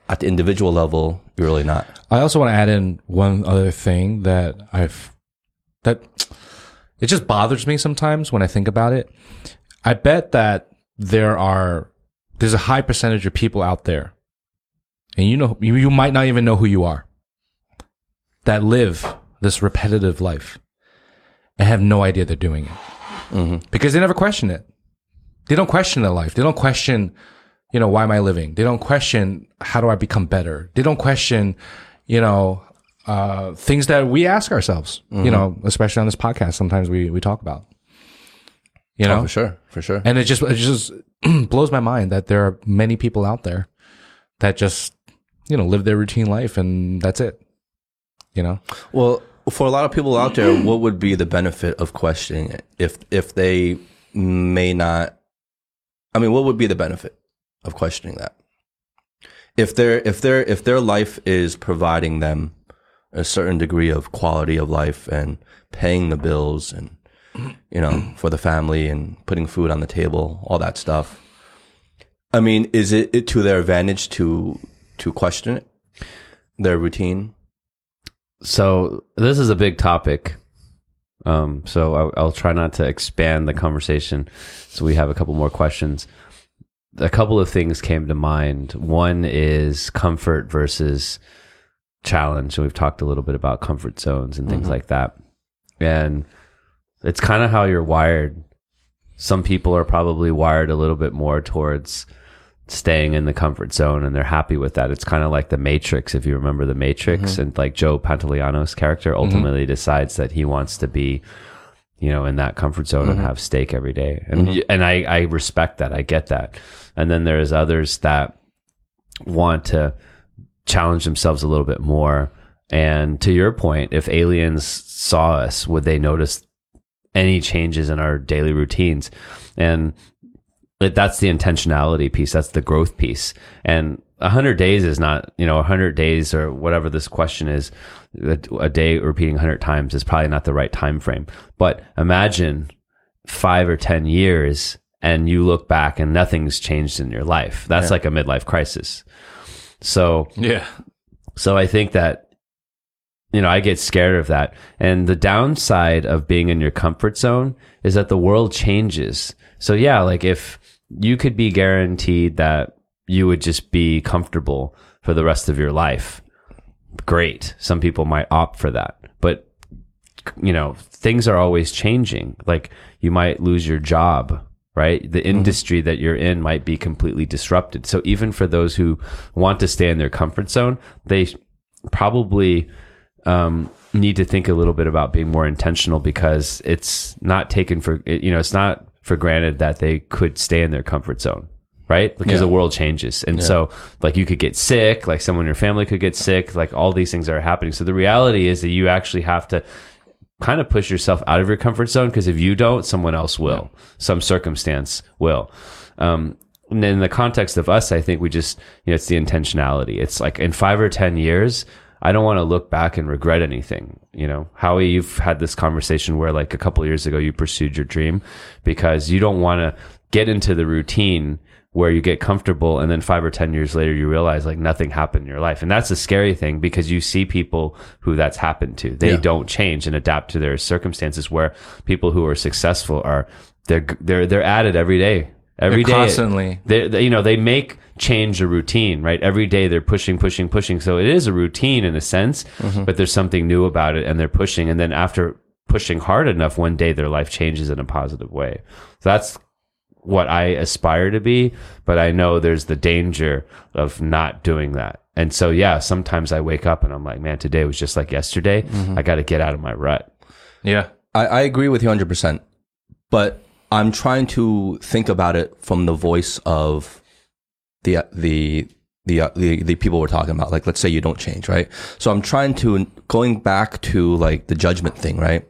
At the individual level, you're really not. I also want to add in one other thing that I've that it just bothers me sometimes when I think about it. I bet that there are there's a high percentage of people out there, and you know you, you might not even know who you are, that live this repetitive life and have no idea they're doing it mm-hmm. because they never question it. They don't question their life. They don't question, you know, why am I living? They don't question how do I become better? They don't question, you know, uh, things that we ask ourselves, you know, especially on this podcast. Sometimes we, we talk about, you know, Oh, for sure, for sure. and it just, it just <clears throat> blows my mind that there are many people out there that just, you know, live their routine life and that's it, you know? Well, for a lot of people out there, <clears throat> what would be the benefit of questioning it if if they may not? I mean, what would be the benefit of questioning that? If their if their if their life is providing them a certain degree of quality of life and paying the bills and you know <clears throat> for the family and putting food on the table, all that stuff. I mean, is it, it to their advantage to to question it, their routine? So this is a big topic. Um, so I'll, I'll try not to expand the conversation. So we have a couple more questions. A couple of things came to mind. One is comfort versus challenge. And we've talked a little bit about comfort zones and things mm-hmm. like that. And it's kind of how you're wired. Some people are probably wired a little bit more towards staying in the comfort zone and they're happy with that. It's kind of like the Matrix, if you remember the Matrix, mm-hmm. and like Joe Pantoliano's character mm-hmm. ultimately decides that he wants to be, you know, in that comfort zone and have steak every day. And y- and I I respect that. I get that. And then there's others that want to challenge themselves a little bit more. And to your point, if aliens saw us, would they notice any changes in our daily routines? And that's the intentionality piece. That's the growth piece. And a hundred days is not, you know, a hundred days or whatever this question is, a, day repeating a hundred times is probably not the right time frame. But imagine five or 10 years and you look back and nothing's changed in your life. That's like a midlife crisis. So Yeah. so I think that, you know, I get scared of that. And the downside of being in your comfort zone is that the world changes. So yeah, like if you could be guaranteed that you would just be comfortable for the rest of your life, great. Some people might opt for that. But, you know, things are always changing. Like you might lose your job right? The industry that you're in might be completely disrupted. So even for those who want to stay in their comfort zone, they probably um, need to think a little bit about being more intentional because it's not taken for you know it's not for granted that they could stay in their comfort zone right? Because the world changes. And so like you could get sick like someone in your family could get sick like all these things are happening. So the reality is that you actually have to kind of push yourself out of your comfort zone because if you don't, someone else will. Some circumstance will. Um, and in the context of us, I think we just, you know, it's the intentionality. It's like in five or 10 years, I don't want to look back and regret anything. You know, Howie, you've had this conversation where like a couple of years ago you pursued your dream because you don't want to get into the routine where you get comfortable and then five or 10 years later you realize like nothing happened in your life. And that's a scary thing because you see people who that's happened to. They don't change and adapt to their circumstances where people who are successful are, they're, they're, they're at it every day. Every They're day, constantly- they, they- you know, they make change a routine, right? Every day they're pushing, pushing, pushing. So it is a routine in a sense, Mm-hmm. but there's something new about it, and they're pushing. And then after pushing hard enough, one day their life changes in a positive way. So that's what I aspire to be, but I know there's the danger of not doing that. And so, yeah, sometimes I wake up and I'm like, man, today was just like yesterday. Mm-hmm. I got to get out of my rut. Yeah. I, I agree with you 100%. But I'm trying to think about it from the voice of the, the, the, uh, the, the people we're talking about. Like, let's say you don't change, right? So I'm trying to, going back to like the judgment thing, right?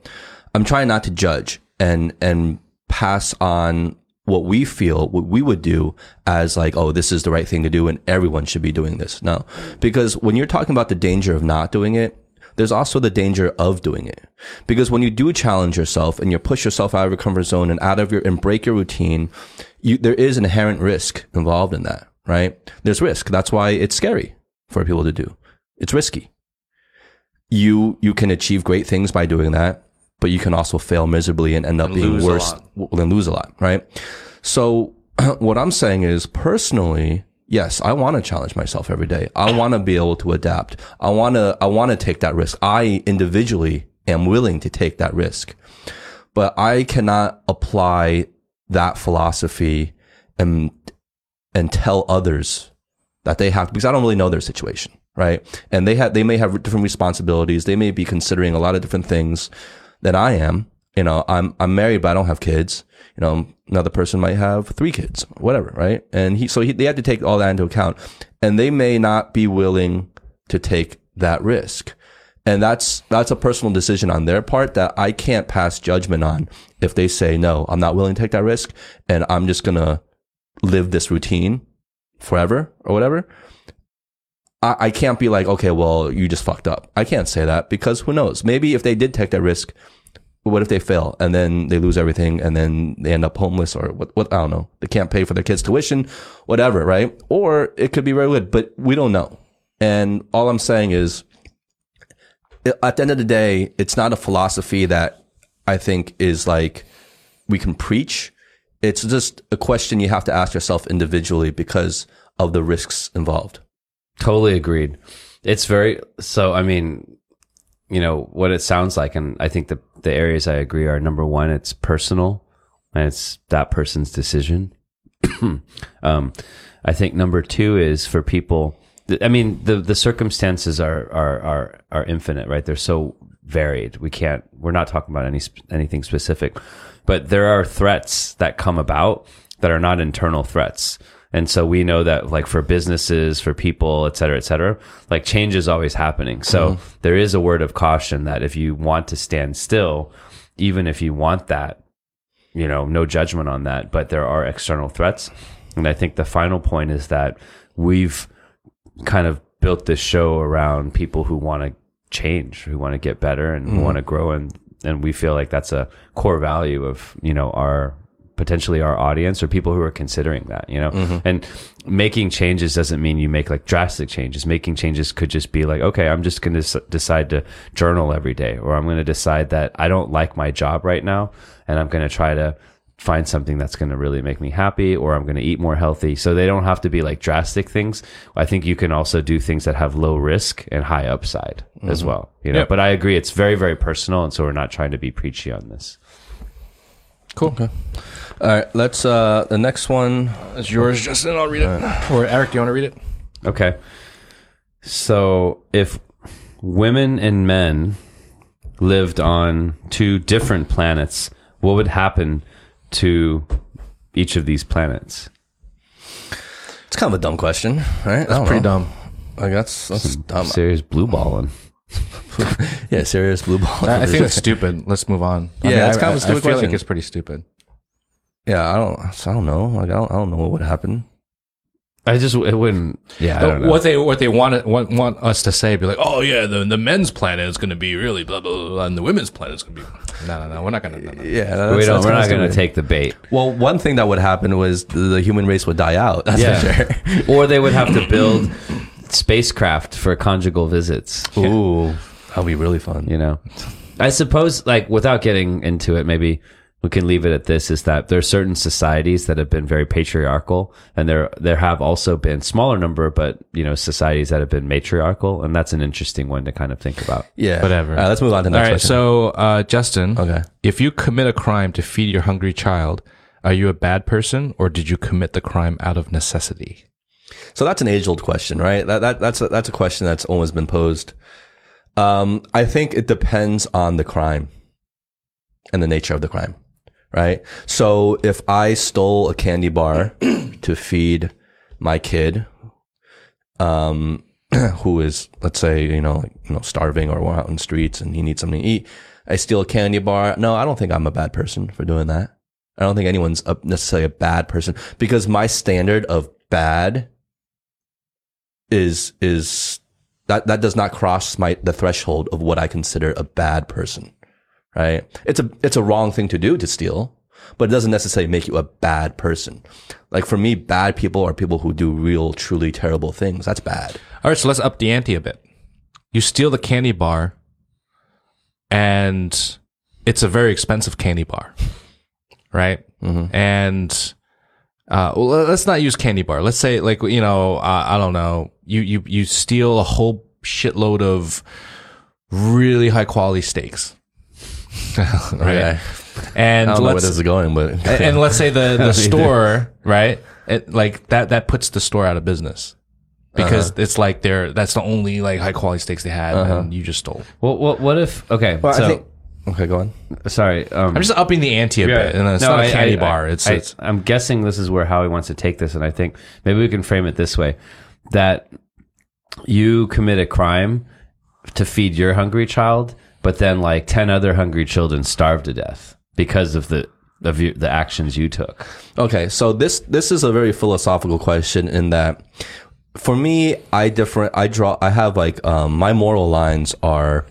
I'm trying not to judge and, and pass on what we feel, what we would do as like, oh, this is the right thing to do and everyone should be doing this. No, because when you're talking about the danger of not doing it, there's also the danger of doing it. Because when you do challenge yourself and you push yourself out of your comfort zone and out of your, and break your routine, you, there is inherent risk involved in that, right? There's risk. That's why it's scary for people to do. It's risky. You, you can achieve great things by doing that, but you can also fail miserably and end up being worse and lose a lot, right? So <clears throat> what I'm saying is personally, yes, I want to challenge myself every day. I want to be able to adapt. I want to, I want to take that risk. I individually am willing to take that risk, but I cannot apply that philosophy and, and tell others that they have, because I don't really know their situation, right? And they have, they may have different responsibilities. They may be considering a lot of different things than I am. You know, I'm, I'm married, but I don't have kids. You know, another person might have three kids, whatever, right? And he, so he, they have to take all that into account and they may not be willing to take that risk. And that's, that's a personal decision on their part that I can't pass judgment on if they say, no, I'm not willing to take that risk and I'm just to live this routine forever or whatever. I, I can't be like, okay, well, you just fucked up. I can't say that because who knows? Maybe if they did take that risk, what if they fail and then they lose everything and then they end up homeless or what, what, I don't know. They can't pay for their kids' tuition, whatever, right? Or it could be very good, but we don't know. And all I'm saying is, at the end of the day, it's not a philosophy that I think is like we can preach. It's just a question you have to ask yourself individually because of the risks involved. Totally agreed. It's very so. I mean, you know what it sounds like, and I think the the areas I agree are number one, it's personal, and it's that person's decision. <clears throat> um, I think number two is for people. I mean, the the circumstances are are are are infinite, right? They're so varied. We can't. We're not talking about any anything specific, but there are threats that come about that are not internal threats. And so we know that like for businesses, for people, et cetera, et cetera, like change is always happening. So mm-hmm. there is a word of caution that if you want to stand still, even if you want that, you know, no judgment on that, but there are external threats. And I think the final point is that we've kind of built this show around people who want to change, who want to get better and who mm-hmm. want to grow. And, and we feel like that's a core value of, you know, our, potentially our audience or people who are considering that, you know, mm-hmm. and making changes doesn't mean you make like drastic changes. Making changes could just be like, okay, I'm just going to decide to journal every day, or I'm going to decide that I don't like my job right now. And I'm going to try to find something that's going to really make me happy, or I'm going to eat more healthy. So they don't have to be like drastic things. I think you can also do things that have low risk and high upside as mm-hmm. well, you know, Yep. but I agree. It's very, very personal. And so we're not trying to be preachy on this. Cool. All right, let's, uh, the next one. is yours, Justin. I'll read it. Or Eric, do you want to read it? Okay. So if women and men lived on two different planets, what would happen to each of these planets? It's kind of a dumb question, right? That's Pretty dumb. Like that's, that's dumb. Serious blue balling. <laughs> Yeah, serious blue ball. I, I think it's stupid. Let's move on. I Yeah, it's I- kind of a I- stupid I feel question. like it's pretty stupid. Yeah, I don't, I don't know. Like, I don't, I don't know what would happen. I just it wouldn't. Yeah, I don't know. What they what they want want want us to say, be like, oh yeah, the the men's planet is going to be really blah blah blah, and the women's planet is going to be. No, no, no. We're not going to. No, no. Yeah, we don't. We're not going to take the bait. Well, one thing that would happen was the, the human race would die out. That's Yeah. for sure. <laughs> or they would have to build spacecraft for conjugal visits. Ooh, that'd be really fun. you know i suppose like without getting into it maybe we can leave it at this is that there are certain societies that have been very patriarchal and there there have also been smaller number but you know societies that have been matriarchal and that's an interesting one to kind of think about Yeah. Whatever. All right, let's move on to the next right. question. So, uh, Justin, Okay. if you commit a crime to feed your hungry child, are you a bad person or did you commit the crime out of necessity? So that's an age old question, right? That, that that's a, that's a question that's always been posed. Um, I think it depends on the crime and the nature of the crime, right? So if I stole a candy bar <clears throat> to feed my kid, um, <clears throat> who is let's say you know like, you know starving or out in the streets and he needs something to eat, I steal a candy bar. No, I don't think I'm a bad person for doing that. I don't think anyone's a, necessarily a bad person because my standard of bad is is that that does not cross my the threshold of what I consider a bad person. Right? It's a it's a wrong thing to do to steal, but it doesn't necessarily make you a bad person. Like for me, bad people are people who do real, truly terrible things. That's bad. All right. So let's up the ante a bit. You steal the candy bar and it's a very expensive candy bar, right? And, uh, well, let's not use candy bar. Let's say like, you know, uh, I don't know, you, you, you steal a whole shitload of really high quality steaks. <laughs> right. Okay. And I don't know where let's- this is going, but and, and <laughs> let's say the the <laughs> store, right? It, like that that puts the store out of business because it's like they're that's the only like high quality steaks they had, and you just stole. well what what if okay Well, so I think. Okay, go on. sorry um I'm just upping the ante a Yeah. bit, and it's No, not a I- candy I- bar. It's I, it's I'm guessing this is where Howie wants to take this, and I think maybe we can frame it this way: that you commit a crime to feed your hungry child, but then like ten other hungry children starved to death because of the of you, the actions you took. Okay, so this this is a very philosophical question in that for me, I different I draw I have like um, my moral lines are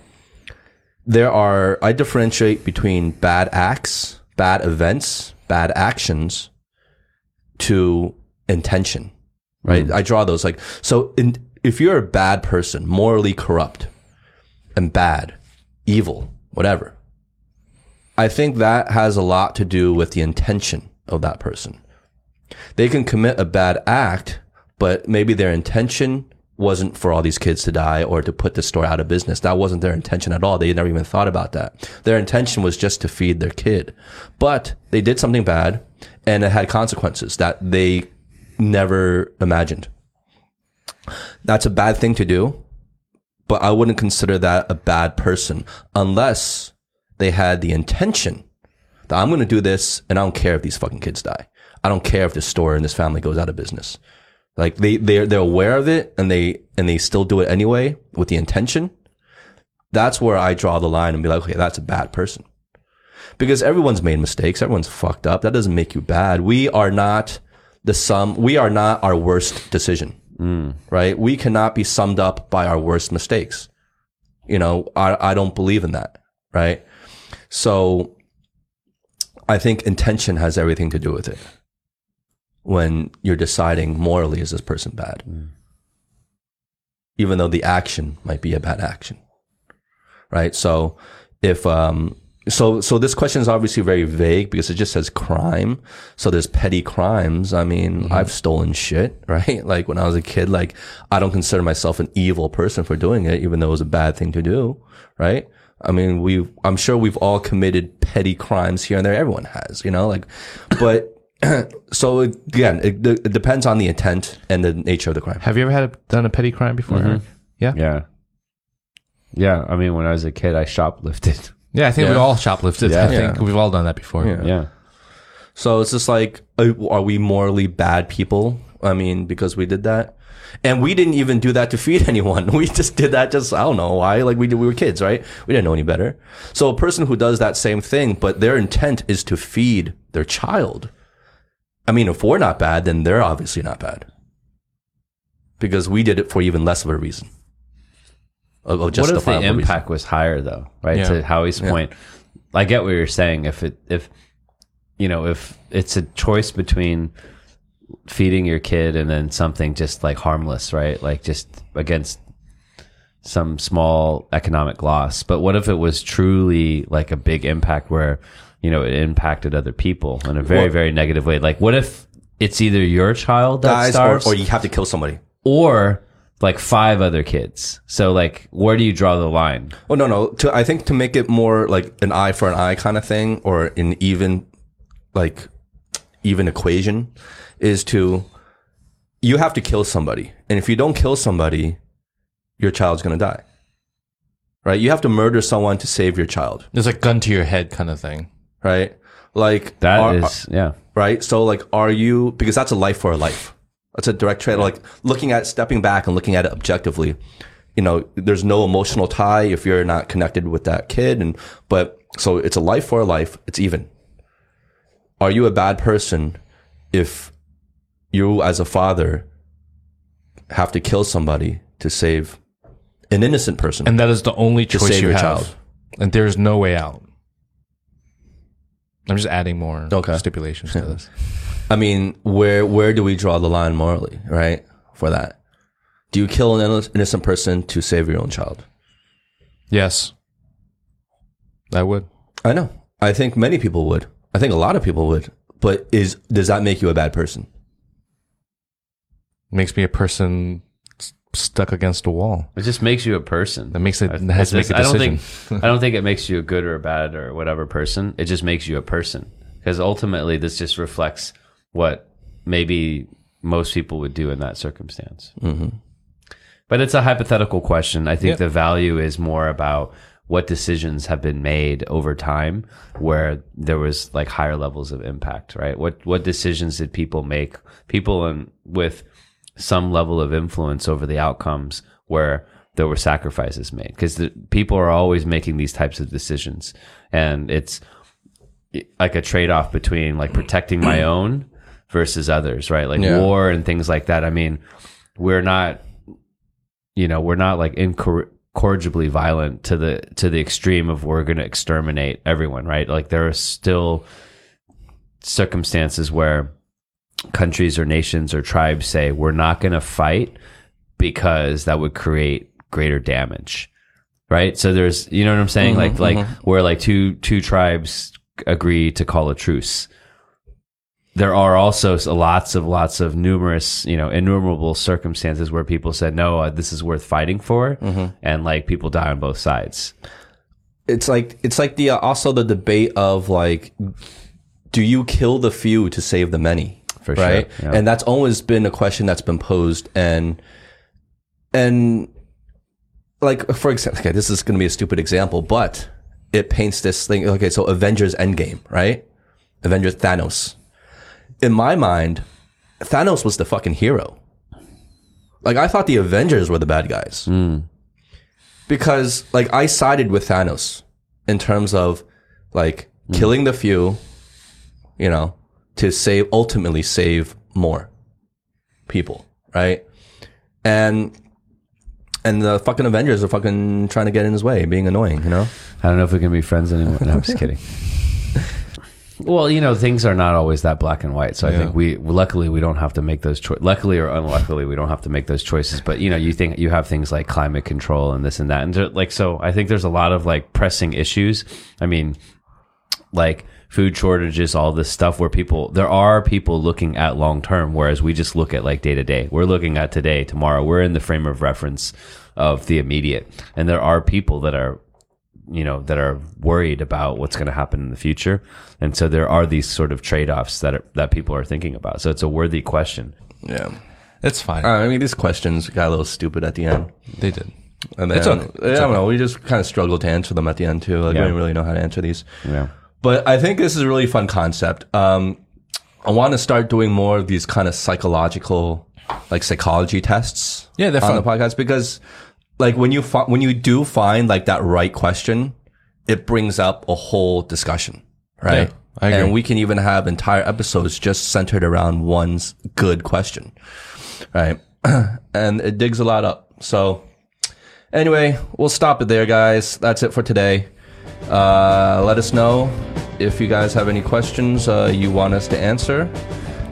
there are I differentiate between bad acts, bad events, bad actions to intention. Right? I draw those like so in, if you're a bad person, morally corrupt and bad, evil, whatever, I think that has a lot to do with the intention of that person. They can commit a bad act, but maybe their intention wasn't for all these kids to die or to put the store out of business. That wasn't their intention at all. They never even thought about that. Their intention was just to feed their kid. But they did something bad and it had consequences that they never imagined. That's a bad thing to do, but I wouldn't consider that a bad person unless they had the intention that I'm going to do this and I don't care if these fucking kids die. I don't care if this store and this family goes out of business. Like they they're they're aware of it and they and they still do it anyway with the intention. That's where I draw the line and be like, okay, that's a bad person. Because everyone's made mistakes, everyone's fucked up. That doesn't make you bad. We are not the sum. We are not our worst decision, right? We cannot be summed up by our worst mistakes. You know, I I don't believe in that, right? So I think intention has everything to do with it when you're deciding morally is this person bad even though the action might be a bad action right so if um so so this question is obviously very vague because it just says crime so there's petty crimes i mean mm-hmm. i've stolen shit <laughs> right like when i was a kid like i don't consider myself an evil person for doing it even though it was a bad thing to do right i mean we i'm sure we've all committed petty crimes here and there everyone has you know like but <clears throat> so again it, it depends on the intent and the nature of the crime Have you ever had a, done a petty crime before? Mm-hmm. Eric? Yeah? yeah, Yeah, yeah. I mean, when I was a kid, I shoplifted. <laughs> I think we Yeah. all shoplifted. I Yeah. think we've all done that before. Yeah. yeah. So it's just like, uh, are we morally bad people? I mean, because we did that, and we didn't even do that to feed <laughs> anyone. We just did that just I don't know why. Like we did, we were kids, right? We didn't know any better. So a person who does that same thing, but their intent is to feed their child. I mean, if we're not bad, then they're obviously not bad because we did it for even less of a reason. Of what if the reason. impact was higher though right Yeah. to howie's point i get what you're saying if it if you know if it's a choice between feeding your kid and then something just like harmless right like just against some small economic loss but what if it was truly like a big impact where you know, it impacted other people in a very, Well- very negative way. Like, what if it's either your child that Dies or, or you have to kill somebody. or like five other kids? So, like, where do you draw the line? Oh no, no. To I think to make it more like an eye for an eye kind of thing, or an even, like, even equation, is to you have to kill somebody, and if you don't kill somebody, your child's gonna die. Right? You have to murder someone to save your child. There's a gun to your head kind of thing. Right? Like That is, are- yeah. right? So like, are you because that's a life for a life. That's a direct trade. Like looking at stepping back and looking at it objectively. You know, there's no emotional tie if you're not connected with that kid, and but so it's a life for a life. It's even. Are you a bad person if you, as a father, have to kill somebody to save an innocent person? And that is the only choice you your have. child. And there's no way out. I'm just adding more Okay. stipulations to this. <laughs> I mean, where where do we draw the line morally, right? For that, do you kill an innocent person to save your own child? Yes. I would. I know. I think many people would. I think a lot of people would. But is does that make you a bad person? Makes me a person stuck against a wall. It just makes you a person. That makes it I- that has to make a just- I decision. don't think <laughs> I don't think it makes you a good or a bad or whatever person. It just makes you a person because ultimately this just reflects what maybe most people would do in that circumstance. Mm-hmm. But it's a hypothetical question. I think Yeah. the value is more about what decisions have been made over time where there was like higher levels of impact, right? What what decisions did people make? People in, with some level of influence over the outcomes where there were sacrifices made. Because people are always making these types of decisions. And it's like a trade-off between like protecting my <clears throat> own versus others right? Like Yeah. war and things like that. I mean we're not you know we're not like incorrigibly violent to the to the extreme of we're going to exterminate everyone right? Like there are still circumstances where countries or nations or tribes say we're not going to fight because that would create greater damage. Right? So there's you know what i'm saying? Like like where like two two tribes agree to call a truce. There are also lots of lots of numerous you know innumerable circumstances where people said no uh, this is worth fighting for and like people die on both sides. It's like it's like the uh, also the debate of like, do you kill the few to save the many? For sure, right? yeah. And that's always been a question that's been posed, and and like for example, okay, this is going to be a stupid example, but it paints this thing. Okay, so Avengers Endgame, right? Avengers Thanos. In my mind, Thanos was the fucking hero. Like I thought the Avengers were the bad guys. Hmm. Because like I sided with Thanos in terms of like hmm. killing the few, you know, to save ultimately save more people, right? And and the fucking Avengers are fucking trying to get in his way, being annoying, you know? I don't know if we can be friends anymore. No, I'm just kidding. <laughs> Well, you know, things are not always that black and white. So I think we, luckily, we don't have to make those choices. Luckily or unluckily, we don't have to make those choices. But you know, you think you have things like climate control and this and that, and like so. I think there's a lot of like pressing issues. I mean, like food shortages, all this stuff where people, there are people looking at long term, whereas we just look at like day to day. We're looking at today, tomorrow. We're in the frame of reference of the immediate. And there are people that are, you know, that are worried about what's going to happen in the future. And so there are these sort of trade offs that are, that people are thinking about. So it's a worthy question. Yeah. It's fine. Uh, I mean, these questions got a little stupid at the end. they did. And then, It's okay. I don't know. We just kind of struggled to answer them at the end too. Like, Yeah. we didn't really know how to answer these. Yeah. But I think this is a really fun concept. Um, I want to start doing more of these kind of psychological, like psychology tests. Yeah, they're on fun. the podcast because, like, when you when you do find like that right question, it brings up a whole discussion, right? Yeah, I agree. And we can even have entire episodes just centered around one's good question, right? <clears throat> and it digs a lot up. So, anyway, we'll stop it there, guys. That's it for today. Uh, let us know if you guys have any questions uh, you want us to answer.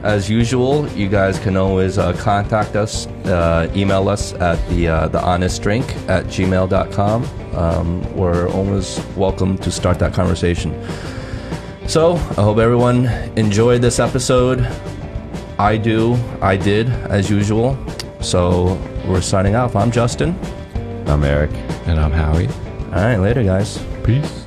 As usual, you guys can always uh, contact us, uh, email us at the uh, the honest drink at gmail.com. Um, we're always welcome to start that conversation. So I hope everyone enjoyed this episode. I do. I did, as usual. So we're signing off. I'm Justin. I'm Eric. And I'm Howie. All right, later, guys. Peace.